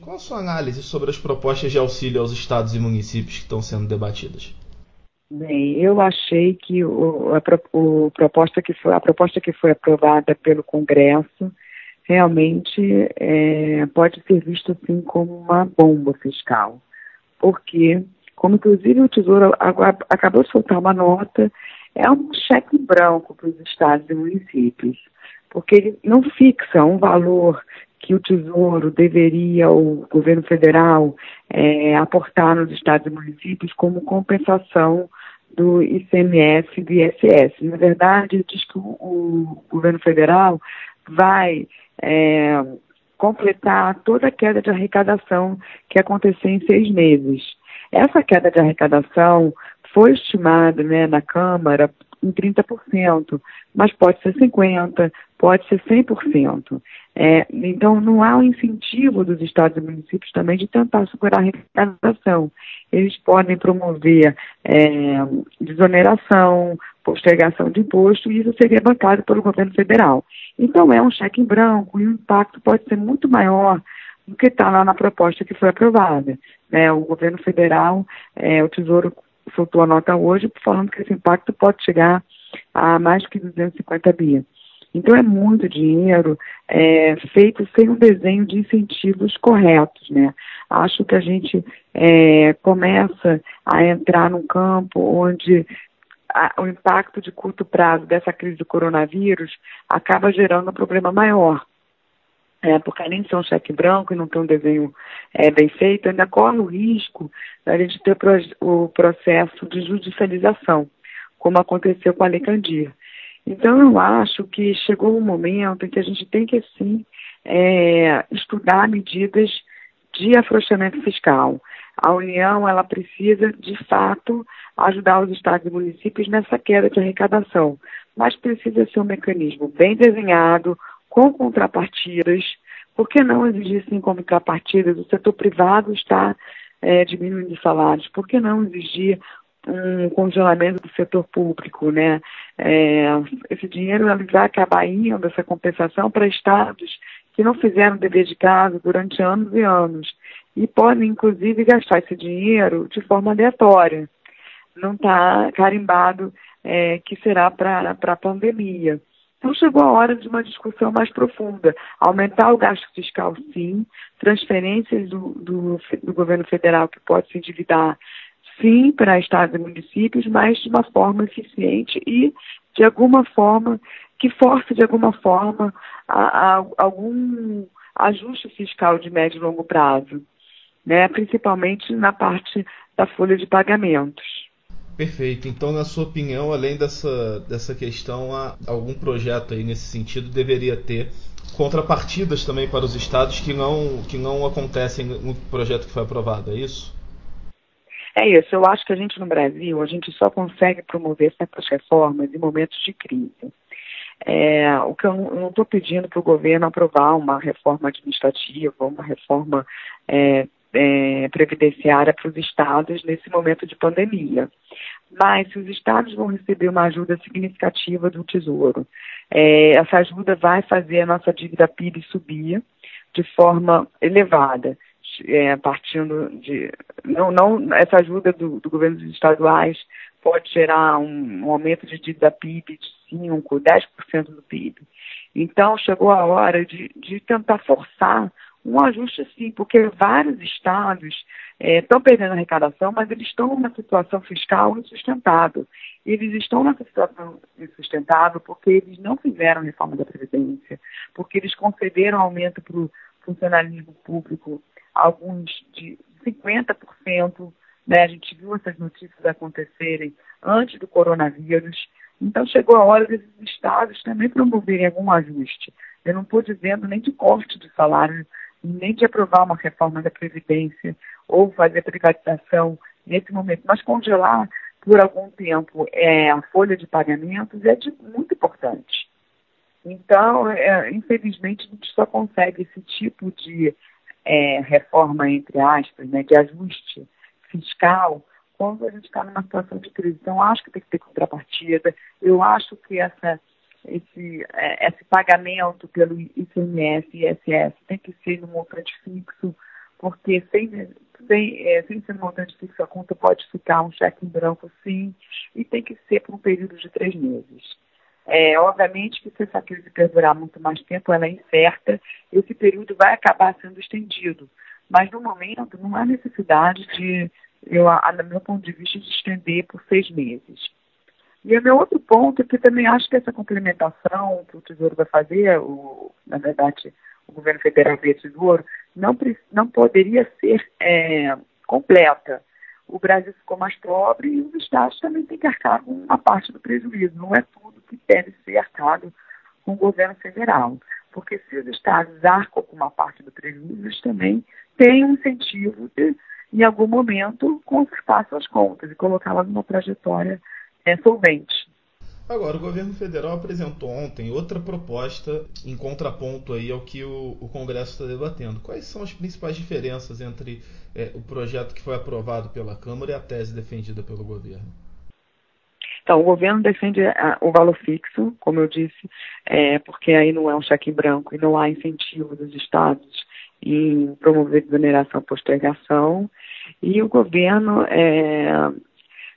Qual a sua análise sobre as propostas de auxílio aos estados e municípios que estão sendo debatidas? Bem, eu achei que o, a, o proposta que foi, a proposta que foi aprovada pelo Congresso realmente é, pode ser vista assim como uma bomba fiscal, porque, como inclusive o Tesouro acabou de soltar uma nota, é um cheque branco para os estados e municípios, porque ele não fixa um valor que o Tesouro deveria, o governo federal, é, aportar nos estados e municípios como compensação do ICMS e do ISS. Na verdade, diz que o, o governo federal vai é, completar toda a queda de arrecadação que aconteceu em seis meses. Essa queda de arrecadação foi estimada né, na Câmara em 30%, mas pode ser 50%, pode ser 100%. É, então, não há um incentivo dos estados e municípios também de tentar superar a arrecadação. Eles podem promover é, desoneração, postergação de imposto, e isso seria bancado pelo governo federal. Então, é um cheque em branco e o impacto pode ser muito maior do que está lá na proposta que foi aprovada. Né? O governo federal, é, o Tesouro soltou a nota hoje falando que esse impacto pode chegar a mais que 250 bi. Então é muito dinheiro é, feito sem um desenho de incentivos corretos, né? Acho que a gente é, começa a entrar num campo onde a, o impacto de curto prazo dessa crise do coronavírus acaba gerando um problema maior. É, porque além de ser um cheque branco e não ter um desenho é, bem feito, ainda corre o risco da gente ter o processo de judicialização, como aconteceu com a Lei Candir. Então, eu acho que chegou um momento em que a gente tem que, sim, é, estudar medidas de afrouxamento fiscal. A União, ela precisa, de fato, ajudar os estados e municípios nessa queda de arrecadação, mas precisa ser um mecanismo bem desenhado, com contrapartidas. Por que não exigir, sim, contrapartidas? O setor privado está é, diminuindo salários. Por que não exigir um congelamento do setor público, né? É, esse dinheiro vai acabar indo, essa compensação, para estados que não fizeram dever de casa durante anos e anos e podem, inclusive, gastar esse dinheiro de forma aleatória. Não está carimbado é, que será para a pandemia. Então chegou a hora de uma discussão mais profunda. Aumentar o gasto fiscal, sim, transferências do, do, do governo federal que pode se endividar sim, para estados e municípios, mas de uma forma eficiente e de alguma forma que force de alguma forma a, a, algum ajuste fiscal de médio e longo prazo, né? principalmente na parte da folha de pagamentos. Perfeito. Então, na sua opinião, além dessa, dessa questão, há algum projeto aí nesse sentido deveria ter contrapartidas também para os estados que não, que não acontecem no projeto que foi aprovado, é isso? É isso, eu acho que a gente no Brasil, a gente só consegue promover certas reformas em momentos de crise. É, o que eu não estou pedindo para o governo aprovar uma reforma administrativa, uma reforma é, é, previdenciária para os estados nesse momento de pandemia. Mas os estados vão receber uma ajuda significativa do Tesouro, é, essa ajuda vai fazer a nossa dívida PIB subir de forma elevada é, partindo de. Não, não, essa ajuda do, do governo dos estaduais pode gerar um, um aumento de dívida PIB de 5%, 10% do PIB. Então, chegou a hora de, de tentar forçar um ajuste sim, porque vários estados estão é, perdendo arrecadação, mas eles estão numa situação fiscal insustentável. Eles estão nessa situação insustentável porque eles não fizeram reforma da Previdência, porque eles concederam aumento para o funcionalismo público alguns de 50%, né? A gente viu essas notícias acontecerem antes do coronavírus. Então chegou a hora desses estados também promoverem algum ajuste. Eu não estou dizendo nem de corte de salário, nem de aprovar uma reforma da Previdência ou fazer privatização nesse momento, mas congelar por algum tempo é, a folha de pagamentos é de, muito importante. Então, é, infelizmente, a gente só consegue esse tipo de é, reforma, entre aspas, né, de ajuste fiscal, quando a gente está numa situação de crise. Então, acho que tem que ter contrapartida. Eu acho que essa, esse, é, esse pagamento pelo ICMS e ISS tem que ser no montante fixo, porque sem, sem, é, sem ser montante fixo a conta pode ficar um cheque em branco sim, e tem que ser por um período de três meses. É, obviamente que se essa crise perdurar muito mais tempo, ela é incerta, esse período vai acabar sendo estendido. Mas no momento não há necessidade de, eu, no meu ponto de vista, de estender por seis meses. E o meu outro ponto é que também acho que essa complementação que o Tesouro vai fazer, o, na verdade, o governo federal via Tesouro, não, não poderia ser é, completa. O Brasil ficou mais pobre e os estados também têm que arcar com uma parte do prejuízo. Não é tudo que deve ser arcado com o governo federal. Porque se os estados arcam com uma parte do prejuízo, eles também têm um incentivo de, em algum momento, consertar suas contas e colocá-las numa trajetória é, solvente. Agora, o governo federal apresentou ontem outra proposta em contraponto aí ao que o, o Congresso está debatendo. Quais são as principais diferenças entre é, o projeto que foi aprovado pela Câmara e a tese defendida pelo governo? Então, o governo defende a, o valor fixo, como eu disse, é, porque aí não é um cheque em branco e não há incentivo dos estados em promover desoneração postergação. E o governo, é,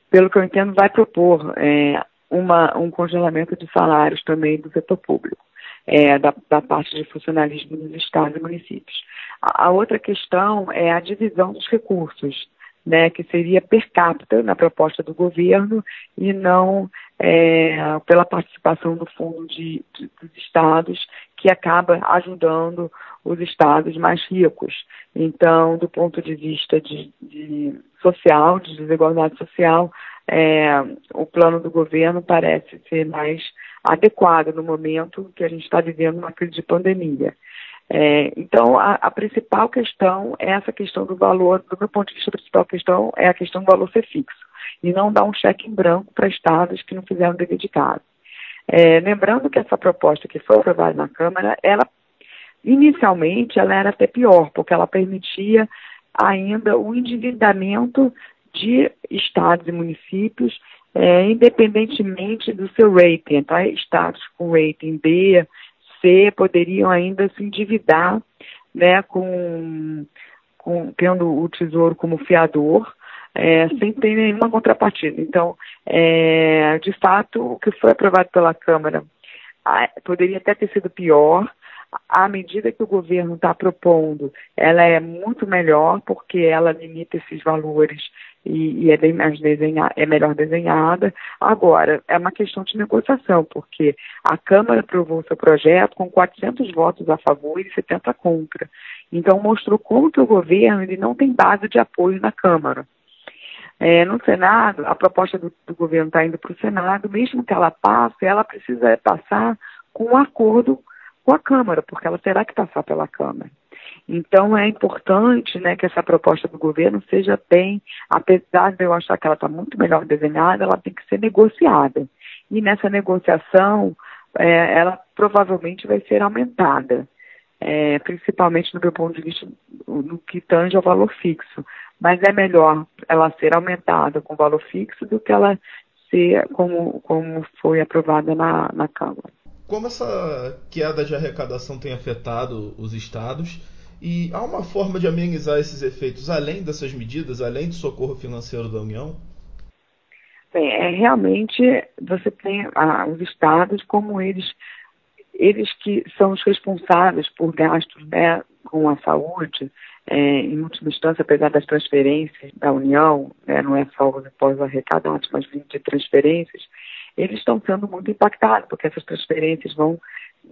pelo que eu entendo, vai propor é, uma, um congelamento de salários também do setor público, é, da, da, parte de funcionalismo dos estados e municípios. A, a, outra questão é a divisão dos recursos, né, que seria per capita na proposta do governo e não é, pela participação do fundo de, de, dos estados, que acaba ajudando os estados mais ricos. Então, do ponto de vista de, de social, de desigualdade social, é, o plano do governo parece ser mais adequado no momento que a gente está vivendo uma crise de pandemia. É, então, a, a, principal questão é essa questão do valor, do meu ponto de vista, a principal questão é a questão do valor ser fixo e não dar um cheque em branco para estados que não fizeram o dever de casa. É, lembrando que essa proposta que foi aprovada na Câmara, ela inicialmente ela era até pior, porque ela permitia ainda o endividamento de estados e municípios, é, independentemente do seu rating. Tá? Estados com rating B, C, poderiam ainda se endividar, né, com, com tendo o Tesouro como fiador, é, sem ter nenhuma contrapartida. Então, é, de fato, o que foi aprovado pela Câmara poderia até ter sido pior, a medida que o governo está propondo, ela é muito melhor porque ela limita esses valores e, e é bem mais desenhada, é melhor desenhada. Agora, é uma questão de negociação, porque a Câmara aprovou seu projeto com 400 votos a favor e 70 contra. Então, mostrou como que o governo ele não tem base de apoio na Câmara. É, no Senado, a proposta do, do governo está indo para o Senado, mesmo que ela passe, ela precisa passar com um acordo com a Câmara, porque ela terá que passar pela Câmara. Então é importante né, que essa proposta do governo seja bem, apesar de eu achar que ela está muito melhor desenhada, ela tem que ser negociada. E nessa negociação, é, ela provavelmente vai ser aumentada, é, principalmente do meu ponto de vista no que tange ao valor fixo. Mas é melhor ela ser aumentada com valor fixo do que ela ser como, como foi aprovada na, na Câmara como essa queda de arrecadação tem afetado os estados e há uma forma de amenizar esses efeitos além dessas medidas, além do socorro financeiro da União? Bem, é, realmente você tem ah, os estados como eles eles que são os responsáveis por gastos né, com a saúde, é, em última instância, apesar das transferências da União, né, não é só os impostos arrecadados, mas vindo de transferências, eles estão sendo muito impactados, porque essas transferências vão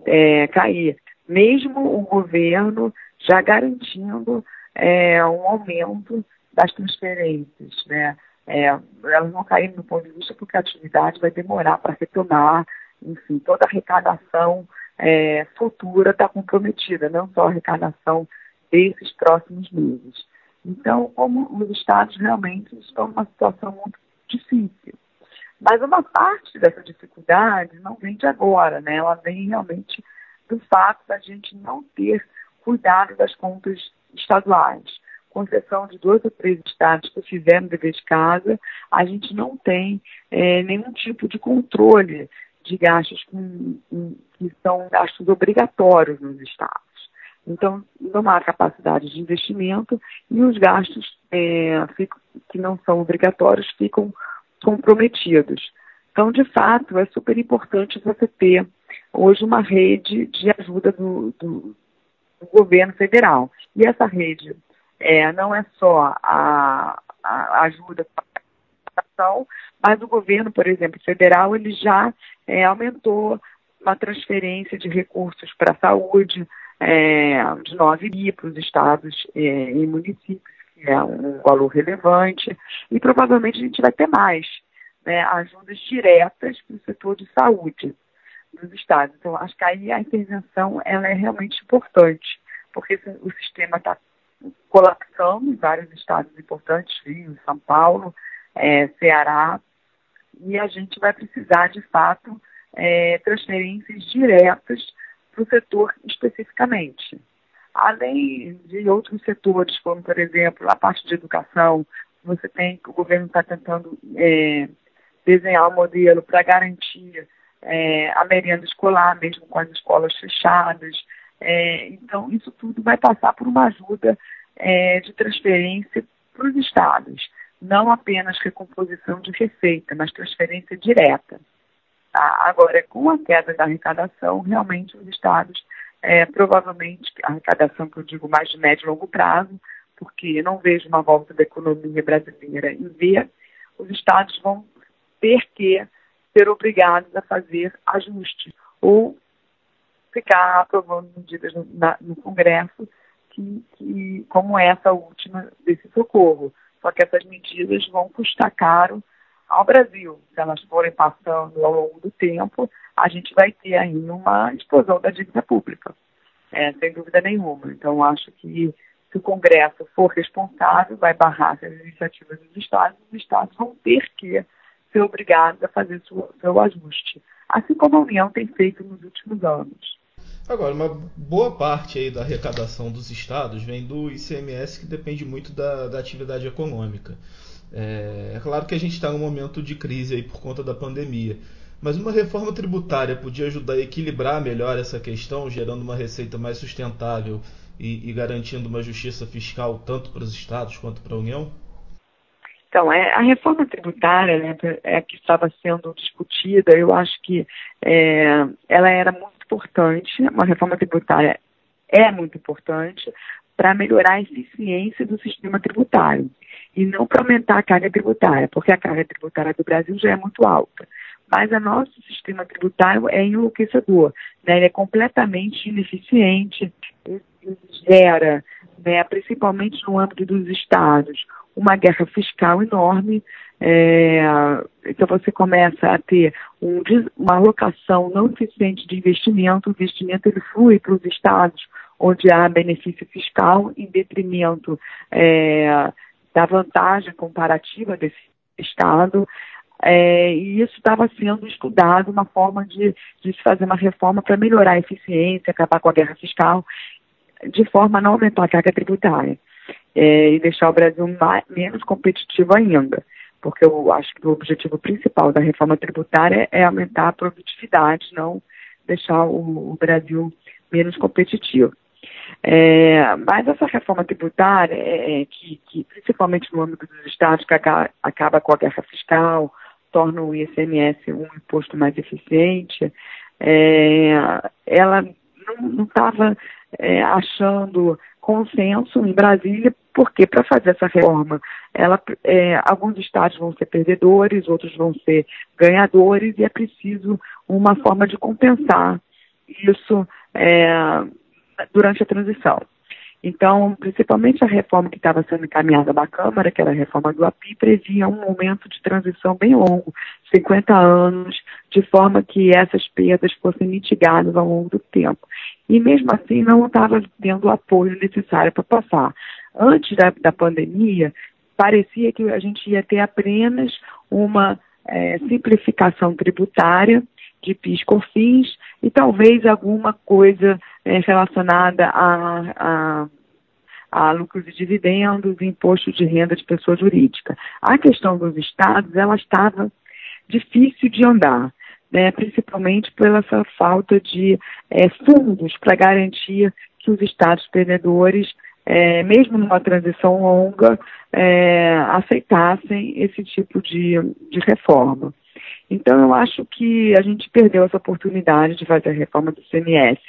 é, cair. Mesmo o governo já garantindo é, um aumento das transferências, né? É, elas vão cair no ponto de vista porque a atividade vai demorar para retomar, enfim, toda a arrecadação é, futura está comprometida, não só a arrecadação desses próximos meses. Então, como os estados realmente estão numa situação muito difícil. Mas uma parte dessa dificuldade não vem de agora, né? Ela vem realmente do fato da gente não ter cuidado das contas estaduais. Com exceção de dois ou três estados que fizeram dever de casa, a gente não tem é, nenhum tipo de controle de gastos com, com, que são gastos obrigatórios nos estados. Então, não há capacidade de investimento e os gastos é, que não são obrigatórios ficam comprometidos. Então, de fato, é super importante você ter hoje uma rede de ajuda do, do, do governo federal. E essa rede é, não é só a, a ajuda ação, mas o governo, por exemplo, federal, ele já é, aumentou uma transferência de recursos para a saúde é, de 9 bi para os estados é, e municípios, que é um valor relevante, e provavelmente a gente vai ter mais né, ajudas diretas para o setor de saúde dos estados. Então, acho que aí a intervenção ela é realmente importante, porque o sistema está colapsando em vários estados importantes, Rio, São Paulo, é, Ceará, e a gente vai precisar, de fato, é, transferências diretas para o setor especificamente. Além de outros setores, como, por exemplo, a parte de educação, você tem, o governo está tentando é, desenhar um modelo para garantir é, a merenda escolar, mesmo com as escolas fechadas. É, então, isso tudo vai passar por uma ajuda é, de transferência para os estados, não apenas recomposição de receita, mas transferência direta. Tá? Agora, com a queda da arrecadação, realmente os estados, é, provavelmente, a arrecadação que eu digo mais de médio e longo prazo, porque não vejo uma volta da economia brasileira em ver, os estados vão ter que ser obrigados a fazer ajustes ou ficar aprovando medidas no, na, no Congresso que, que, como essa última desse socorro. Só que essas medidas vão custar caro ao Brasil. Se elas forem passando ao longo do tempo, a gente vai ter aí uma explosão da dívida pública, é, sem dúvida nenhuma. Então, acho que se o Congresso for responsável, vai barrar essas iniciativas dos Estados, os Estados vão ter que ser obrigados a fazer seu, seu ajuste, assim como a União tem feito nos últimos anos. Agora, uma boa parte aí da arrecadação dos estados vem do ICMS, que depende muito da, da atividade econômica. É, é, claro que a gente está num momento de crise aí por conta da pandemia, mas uma reforma tributária podia ajudar a equilibrar melhor essa questão, gerando uma receita mais sustentável e, e garantindo uma justiça fiscal tanto para os estados quanto para a União? Então, é, a reforma tributária né, é, que estava sendo discutida, eu acho que é, ela era muito importante, uma reforma tributária é muito importante para melhorar a eficiência do sistema tributário e não para aumentar a carga tributária, porque a carga tributária do Brasil já é muito alta. Mas o nosso sistema tributário é enlouquecedor, né? ele é completamente ineficiente, ele gera, né, principalmente no âmbito dos estados, uma guerra fiscal enorme. É, então você começa a ter um, uma alocação não eficiente de investimento, o investimento ele flui para os estados onde há benefício fiscal em detrimento é, da vantagem comparativa desse estado. É, e isso estava sendo estudado, uma forma de, de se fazer uma reforma para melhorar a eficiência, acabar com a guerra fiscal, de forma a não aumentar a carga tributária é, e deixar o Brasil mais, menos competitivo ainda. Porque eu acho que o objetivo principal da reforma tributária é aumentar a produtividade, não deixar o, o Brasil menos competitivo. É, mas essa reforma tributária, é, é que, que, principalmente no âmbito dos estados, que acaba, acaba com a guerra fiscal, torna o ICMS um imposto mais eficiente, é, ela não estava é, achando consenso em Brasília, porque para fazer essa reforma, ela, é, alguns estados vão ser perdedores, outros vão ser ganhadores, e é preciso uma forma de compensar isso é, durante a transição. Então, principalmente a reforma que estava sendo encaminhada na Câmara, que era a reforma do API, previa um momento de transição bem longo, 50 anos, de forma que essas perdas fossem mitigadas ao longo do tempo. E mesmo assim não estava tendo o apoio necessário para passar. Antes da, da pandemia, parecia que a gente ia ter apenas uma é, simplificação tributária de PIS/COFINS e talvez alguma coisa é, relacionada a, a, a, lucros e dividendos, imposto de renda de pessoa jurídica. A questão dos estados, ela estava difícil de andar, né, principalmente pela essa falta de é, fundos para garantir que os estados perdedores, é, mesmo numa transição longa, é, aceitassem esse tipo de, de reforma. Então, eu acho que a gente perdeu essa oportunidade de fazer a reforma do CMS,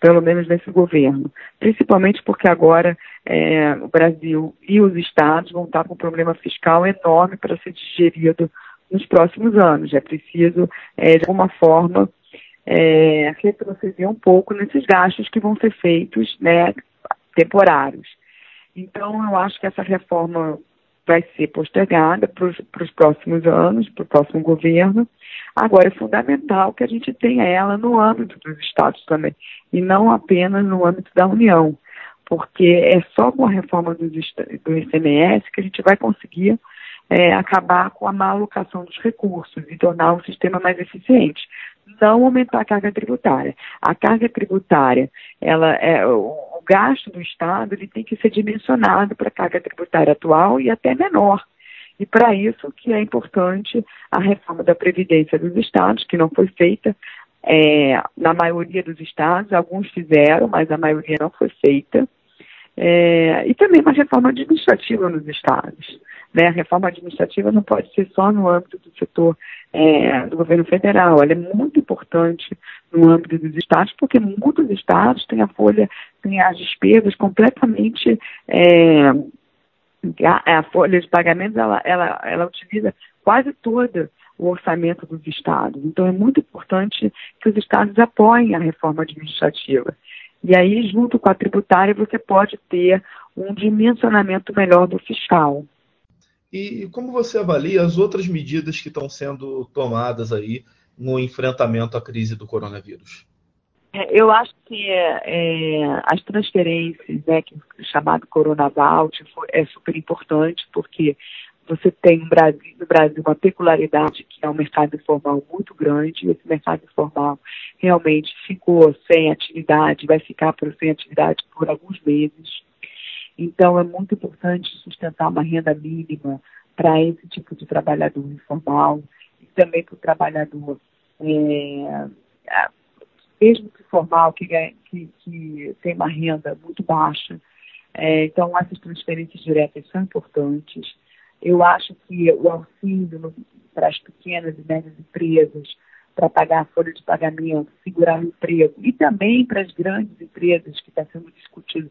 pelo menos nesse governo, principalmente porque agora é, o Brasil e os estados vão estar com um problema fiscal enorme para ser digerido nos próximos anos. É preciso, é, de alguma forma, é, retroceder um pouco nesses gastos que vão ser feitos né, temporários. Então, eu acho que essa reforma vai ser postergada para os próximos anos, para o próximo governo. Agora, é fundamental que a gente tenha ela no âmbito dos estados também, e não apenas no âmbito da União, porque é só com a reforma do, ICMS que a gente vai conseguir é, acabar com a má alocação dos recursos e tornar o sistema mais eficiente. Não aumentar a carga tributária. A carga tributária, ela é, gasto do Estado ele tem que ser dimensionado para a carga tributária atual e até menor. E para isso que é importante a reforma da Previdência dos Estados, que não foi feita é, na maioria dos estados, alguns fizeram, mas a maioria não foi feita. É, e também uma reforma administrativa nos estados. Né? A reforma administrativa não pode ser só no âmbito do setor é, do governo federal, ela é muito importante no âmbito dos estados, porque muitos estados têm a folha, têm as despesas completamente. É, a, a, folha de pagamentos ela, ela, ela utiliza quase toda o orçamento dos estados. Então é muito importante que os estados apoiem a reforma administrativa. E aí, junto com a tributária, você pode ter um dimensionamento melhor do fiscal. E como você avalia as outras medidas que estão sendo tomadas aí no enfrentamento à crise do coronavírus? É, eu acho que é, as transferências, né, que é chamado Coronavault, é super importante, porque você tem no Brasil, no Brasil uma peculiaridade que é um mercado informal muito grande, esse mercado informal realmente ficou sem atividade, vai ficar por, sem atividade por alguns meses. Então, é muito importante sustentar uma renda mínima para esse tipo de trabalhador informal e também para o trabalhador, é, mesmo que formal, que, que, que, tem uma renda muito baixa. É, então, essas transferências diretas são importantes. Eu acho que o auxílio para as pequenas e médias empresas, para pagar a folha de pagamento, segurar o emprego, e também para as grandes empresas que está sendo discutido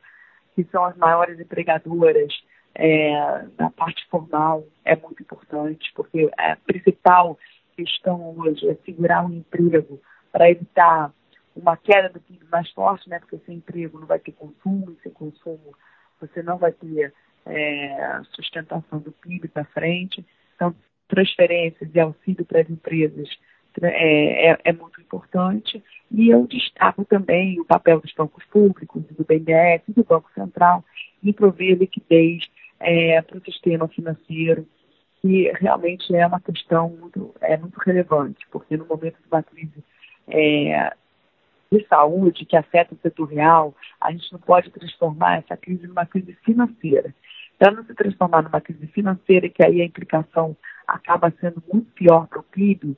que são as maiores empregadoras é, na parte formal, é muito importante, porque a principal questão hoje é segurar um emprego para evitar uma queda do PIB mais forte, né? porque sem emprego não vai ter consumo, sem consumo você não vai ter é, sustentação do PIB para frente. Então, transferências e auxílio para as empresas é, é, é, muito importante. E eu destaco também o papel dos bancos públicos, do BNDES do Banco Central em prover liquidez é, para o sistema financeiro, que realmente é uma questão muito, é muito relevante, porque no momento de uma crise é, de saúde que afeta o setor real, a gente não pode transformar essa crise numa crise financeira. Para não se transformar numa crise financeira, que aí a implicação acaba sendo muito pior para o PIB,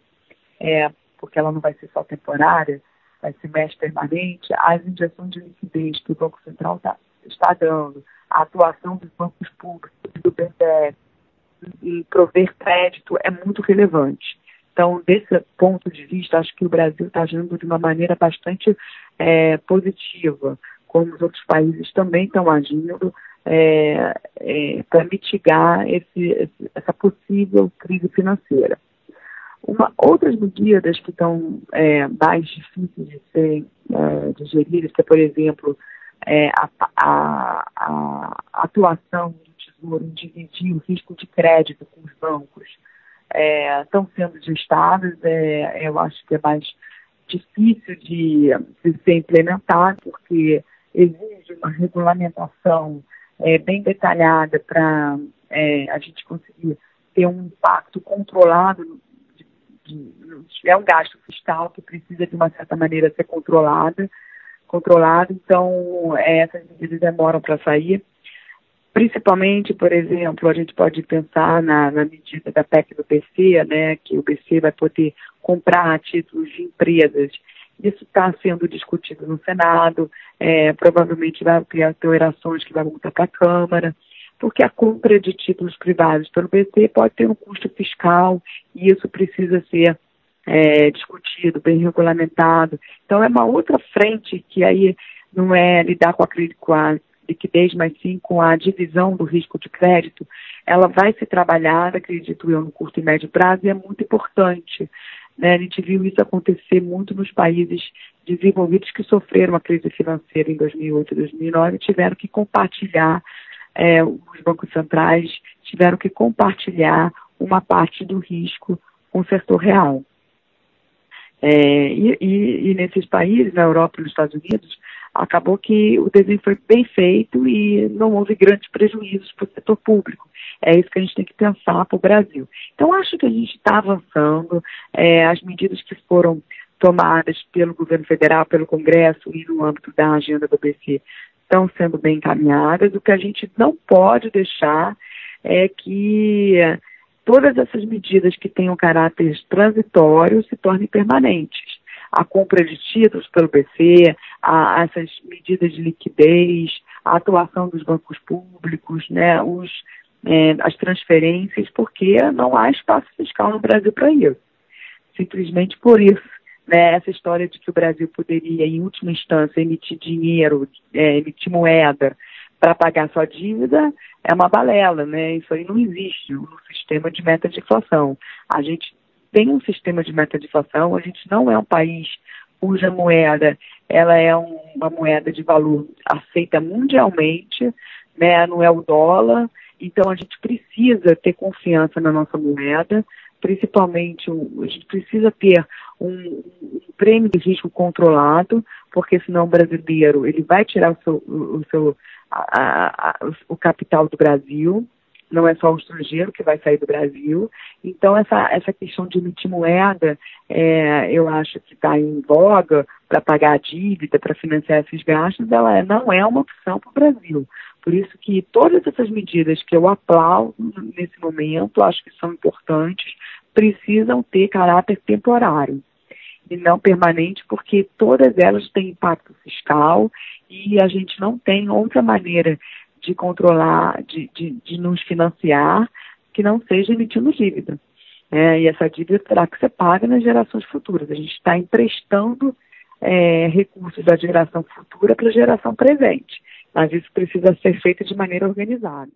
é, porque ela não vai ser só temporária, vai ser mais permanente, as injeções de liquidez que o Banco Central tá, está dando, a atuação dos bancos públicos, do BNDES, em prover crédito é muito relevante. Então, desse ponto de vista, acho que o Brasil está agindo de uma maneira bastante é, positiva, como os outros países também estão agindo é, é, para mitigar esse, essa possível crise financeira. Uma, outras medidas que estão é, mais difíceis de ser é, digeridas, que é, por exemplo, é, a, a, a, atuação do Tesouro em dividir o risco de crédito com os bancos, é, estão sendo gestadas. É, eu acho que é mais difícil de, de ser implementado, porque exige uma regulamentação é, bem detalhada para é, a gente conseguir ter um impacto controlado é um gasto fiscal que precisa de uma certa maneira ser controlada, controlado, então é, essas medidas demoram para sair. Principalmente, por exemplo, a gente pode pensar na, na medida da PEC do BC, né, que o BC vai poder comprar títulos de empresas Isso está sendo discutido no Senado, é, provavelmente vai ter alterações que vai voltar para a Câmara, porque a compra de títulos privados pelo BC pode ter um custo fiscal e isso precisa ser é, discutido, bem regulamentado. Então é uma outra frente que aí não é lidar com a, com a liquidez, mas sim com a divisão do risco de crédito, ela vai ser trabalhada, acredito eu, no curto e médio prazo e é muito importante. Né? A gente viu isso acontecer muito nos países desenvolvidos que sofreram a crise financeira em 2008 e 2009 e tiveram que compartilhar, é, os bancos centrais tiveram que compartilhar uma parte do risco com o setor real. É, e, e, e, nesses países, na Europa e nos Estados Unidos, acabou que o desenho foi bem feito e não houve grandes prejuízos para o setor público. É isso que a gente tem que pensar para o Brasil. Então, acho que a gente está avançando. É, as medidas que foram tomadas pelo governo federal, pelo Congresso e no âmbito da agenda do BC estão sendo bem encaminhadas. O que a gente não pode deixar é que todas essas medidas que tenham caráter transitório se tornem permanentes a compra de títulos pelo BC, a, essas medidas de liquidez, a atuação dos bancos públicos, né, os, é, as transferências, porque não há espaço fiscal no Brasil para isso. Simplesmente por isso. Né, essa história de que o Brasil poderia, em última instância, emitir dinheiro, é, emitir moeda para pagar sua dívida, é uma balela, né? Isso aí não existe no sistema de meta de inflação. A gente tem um sistema de meta de inflação, a gente não é um país cuja moeda ela é um, uma moeda de valor aceita mundialmente, né, não é o dólar, então a gente precisa ter confiança na nossa moeda, principalmente a gente precisa ter um, um prêmio de risco controlado, porque senão o brasileiro ele vai tirar o seu, o, seu a, a, o capital do Brasil, não é só o estrangeiro que vai sair do Brasil. Então, essa, essa questão de emitir moeda, é, eu acho que está em voga para pagar a dívida, para financiar esses gastos, ela é, não é uma opção para o Brasil. Por isso que todas essas medidas que eu aplaudo nesse momento, acho que são importantes, precisam ter caráter temporário e não permanente, porque todas elas têm impacto fiscal e a gente não tem outra maneira de controlar, de, de, de nos financiar, que não seja emitindo dívida. É, e essa dívida terá que ser paga nas gerações futuras. A gente está emprestando é, recursos da geração futura para a geração presente, mas isso precisa ser feito de maneira organizada.